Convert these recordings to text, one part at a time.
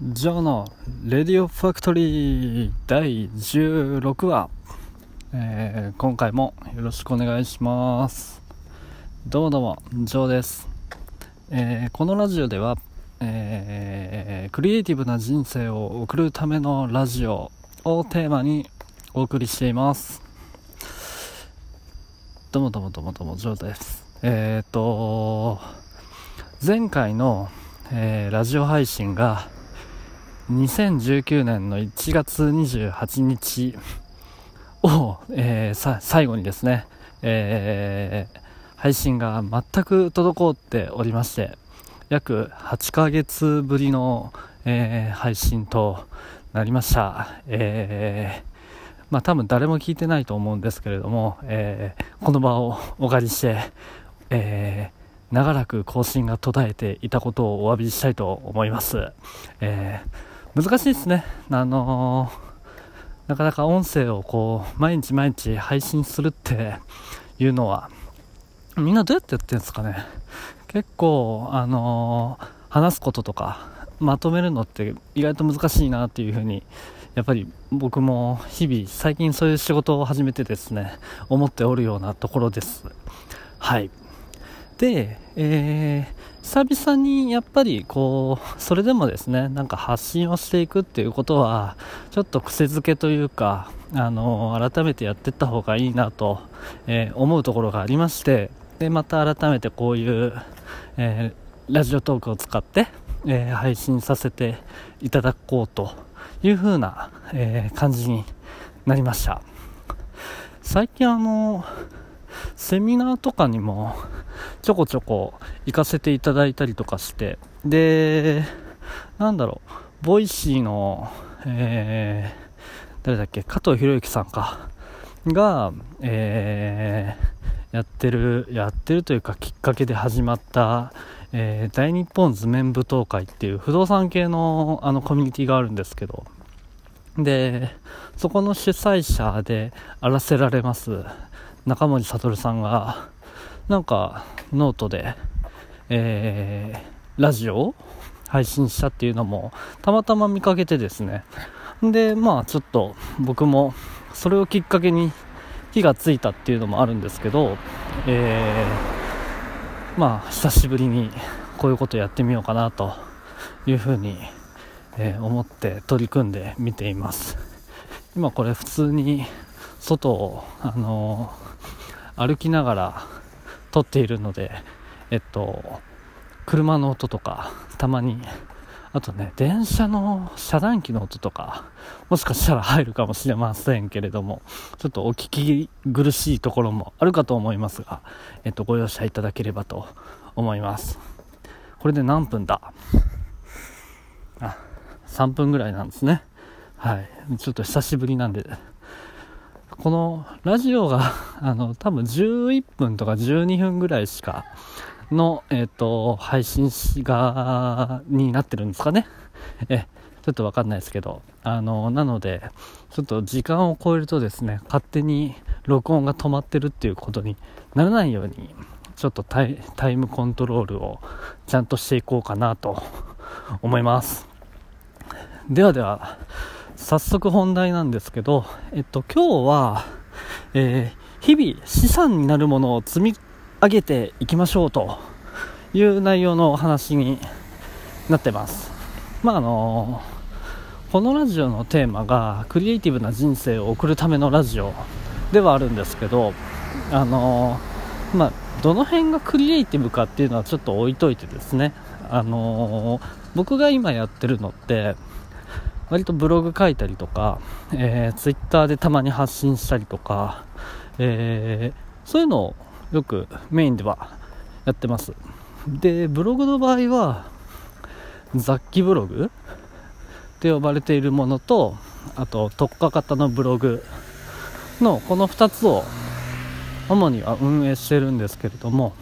ジョーのレディオファクトリー第16話、えー、今回もよろしくお願いします。どうもどうもジョーです、えー、このラジオでは、えー、クリエイティブな人生を送るためのラジオをテーマにお送りしています。どうもどうもどうもどうもジョーです。えっ、と前回の、えラジオ配信が2019年の1月28日を、えー、最後にですね、えー、配信が全く滞っておりまして、約8ヶ月ぶりの、えー、配信となりました。えー、まあ多分誰も聞いてないと思うんですけれども、えー、この場をお借りして、え、長らく更新が途絶えていたことをお詫びしたいと思います。えー難しいですね。あのー、なかなか音声をこう、毎日毎日配信するっていうのは、みんなどうやってやってるんですかね。結構、あのー、話すこととか、まとめるのって意外と難しいなっていうふうに、やっぱり僕も日々、最近そういう仕事を始めてですね、思っておるようなところです。はい。で、えー、久々にやっぱりこう、それでもですね、なんか発信をしていくっていうことは、ちょっと癖づけというか、あの、改めてやっていった方がいいなと、えー、思うところがありまして、で、また改めてこういう、えー、ラジオトークを使って、えー、配信させていただこうという風な、え感じになりました。最近あの、セミナーとかにも ちょこちょこ行かせていただいたりとかして、で、なんだろう、 Voicy の、えー、誰だっけ、加藤ひろゆきさんか、が、えー、やってる、やってるというかきっかけで始まった、えー、大日本図面舞踏会っていう不動産系のあのコミュニティがあるんですけど、で、そこの主催者であらせられます、中森悟さんが、なんか、ノートで、えー、ラジオを配信したっていうのも、たまたま見かけてですね。で、まあ、ちょっと、僕も、それをきっかけに火がついたっていうのもあるんですけど、えー、まあ、久しぶりにこういうことやってみようかなというふうに、えー、思って取り組んでみています。今これ普通に外を、あのー、歩きながら撮っているので、えっと、車の音とか、たまに、あとね、電車の遮断機の音とか、もしかしたら入るかもしれませんけれども、ちょっとお聞き苦しいところもあるかと思いますが、えっと、ご容赦いただければと思います。これで何分だ？あ、3分ぐらいなんですね。はい。ちょっと久しぶりなんで、このラジオが、あの、多分11分とか12分ぐらいしかの、えっ、ー、と、配信が、になってるんですかね。え、ちょっとわかんないですけど、あの、なので、ちょっと時間を超えるとですね、勝手に録音が止まってるっていうことにならないように、ちょっとタイタイムコントロールをちゃんとしていこうかなと思います。ではでは、早速本題なんですけど、えっと、今日は、えー、日々資産になるものを積み上げていきましょうという内容のお話になってます。まああのこのラジオのテーマがクリエイティブな人生を送るためのラジオではあるんですけど、あのまあ、どの辺がクリエイティブかっていうのはちょっと置いといてですね、あの僕が今やってるのって割とブログ書いたりとか、えー、ツイッターでたまに発信したりとか、えー、そういうのをよくメインではやってます。で、ブログの場合は、雑記ブログって呼ばれているものと、あと特化型のブログのこの2つを主には運営してるんですけれども、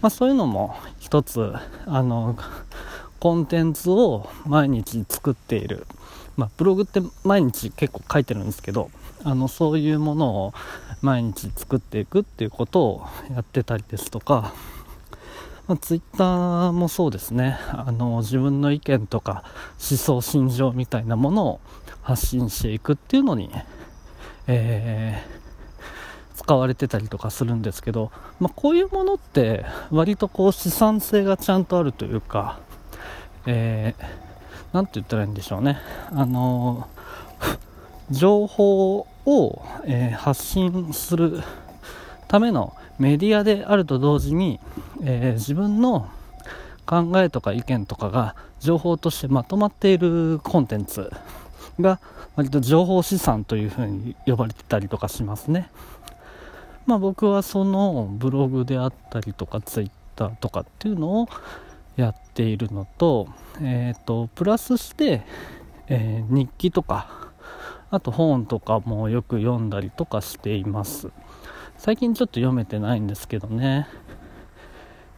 まあ、そういうのも一つあのコンテンツを毎日作っているまあ、ブログって毎日結構書いてるんですけどあのそういうものを毎日作っていくっていうことをやってたりですとか、まあ、ツイッターもそうですね。あの自分の意見とか思想心情みたいなものを発信していくっていうのに、えー、使われてたりとかするんですけど、まあ、こういうものって割とこう資産性がちゃんとあるというか、えー、何て言ったらいいんでしょうねあの情報を、えー、発信するためのメディアであると同時に、えー、自分の考えとか意見とかが情報としてまとまっているコンテンツが割と情報資産というふうに呼ばれてたりとかしますね。まあ僕はそのブログであったりとかツイッターとかっていうのをやっているのと、えっ、ー、と、プラスして、えー、日記とか、あと本とかもよく読んだりとかしています。最近ちょっと読めてないんですけどね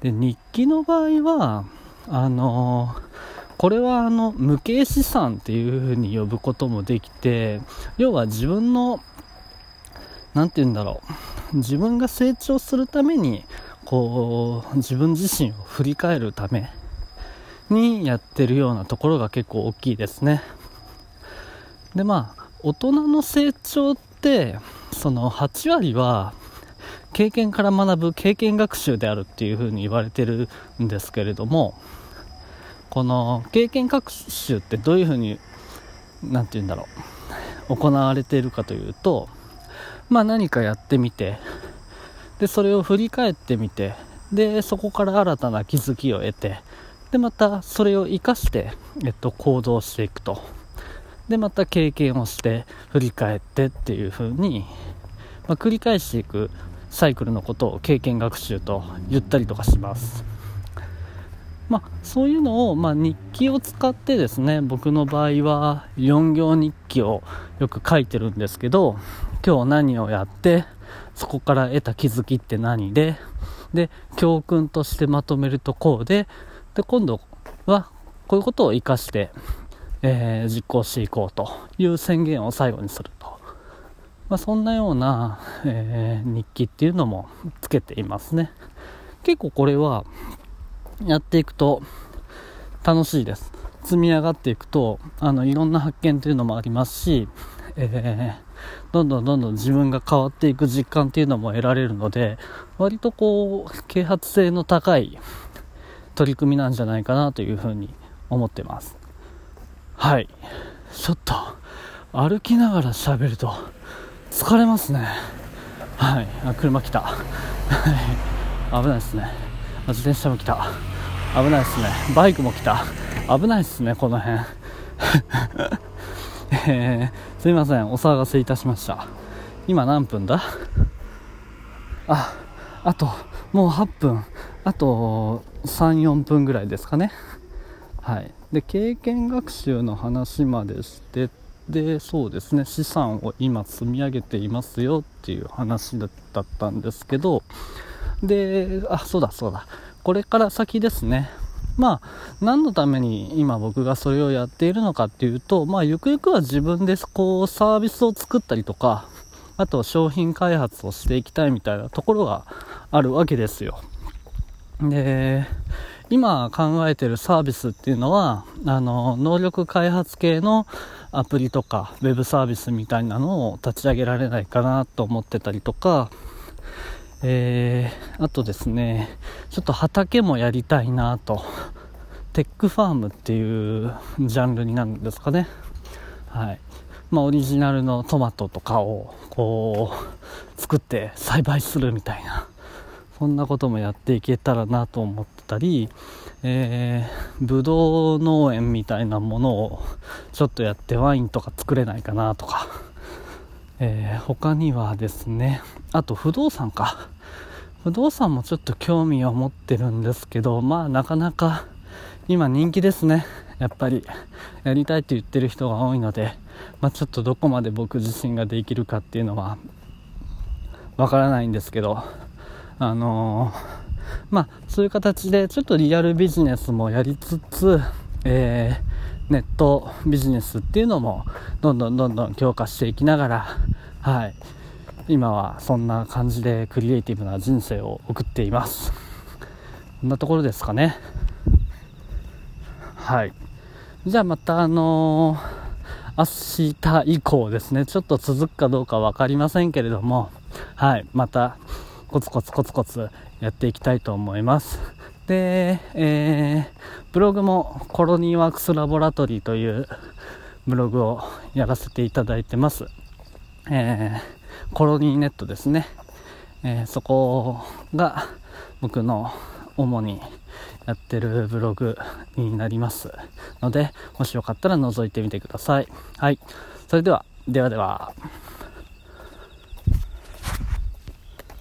で日記の場合はあのこれはあの無形資産っていう風に呼ぶこともできて要は自分の何て言うんだろう自分が成長するためにこう自分自身を振り返るためにやってるようなところが結構大きいですね。でまあ大人の成長ってその8割は経験から学ぶ経験学習であるっていうふうに言われてるんですけれどもこの経験学習ってどういうふうに何て言うんだろう行われているかというとまあ何かやってみてでそれを振り返ってみてでそこから新たな気づきを得てでまたそれを生かして、えっと、行動していくとでまた経験をして振り返ってっていう風に、まあ、繰り返していくサイクルのことを経験学習と言ったりとかします。まあ、そういうのを、まあ、日記を使ってですね僕の場合は4行日記をよく書いてるんですけど今日何をやってそこから得た気づきって何で？で教訓としてまとめるとこうでで今度はこういうことを生かして、えー、実行していこうという宣言を最後にすると。まあ、そんなような、えー、日記っていうのもつけていますね。結構これはやっていくと楽しいです。積み上がっていくとあのいろんな発見というのもありますし、えー、どんどんどんどん自分が変わっていく実感っていうのも得られるので割とこう啓発性の高い取り組みなんじゃないかなというふうに思ってます。はい。ちょっと歩きながら喋ると疲れますね。はい。あ車来た。危ないですね。自転車も来た。危ないですね。バイクも来た。危ないですねこの辺。えー、すいませんお騒がせいたしました。今何分だ？ああともう8分。あと34分ぐらいですかね。はい。で経験学習の話までしてでそうですね。資産を今積み上げていますよっていう話だったんですけど。であそうだそうだ。これから先ですね。まあ何のために今僕がそれをやっているのかっていうとまあゆくゆくは自分でこうサービスを作ったりとかあと商品開発をしていきたいみたいなところがあるわけですよ。で今考えてるサービスっていうのはあの能力開発系のアプリとかウェブサービスみたいなのを立ち上げられないかなと思ってたりとか、えー、あとですね、ちょっと畑もやりたいなと、テックファームっていうジャンルになるんですかね。はい。まあ、オリジナルのトマトとかをこう作って栽培するみたいなそんなこともやっていけたらなと思ってたり、えー、ぶどう農園みたいなものをちょっとやってワインとか作れないかなとか、えー、他にはですねあと不動産か。不動産もちょっと興味を持ってるんですけどまあなかなか今人気ですね。やっぱりやりたいって言ってる人が多いので、まあ、ちょっとどこまで僕自身ができるかっていうのはわからないんですけどあのーまあ、そういう形でちょっとリアルビジネスもやりつつ、えー、ネットビジネスっていうのもどんどんどんどん強化していきながら、はい、今はそんな感じでクリエイティブな人生を送っています。こんなところですかね。はい。じゃあまたあのー、明日以降ですね。ちょっと続くかどうか分かりませんけれどもはい。またコツコツコツコツやっていきたいと思います。で、えー、ブログもコロニーワークスラボラトリーというブログをやらせていただいてます。えー、コロニーネットですね。えー、そこが僕の主にやってるブログになりますので、もしよかったら覗いてみてください。はい。それでは、ではでは。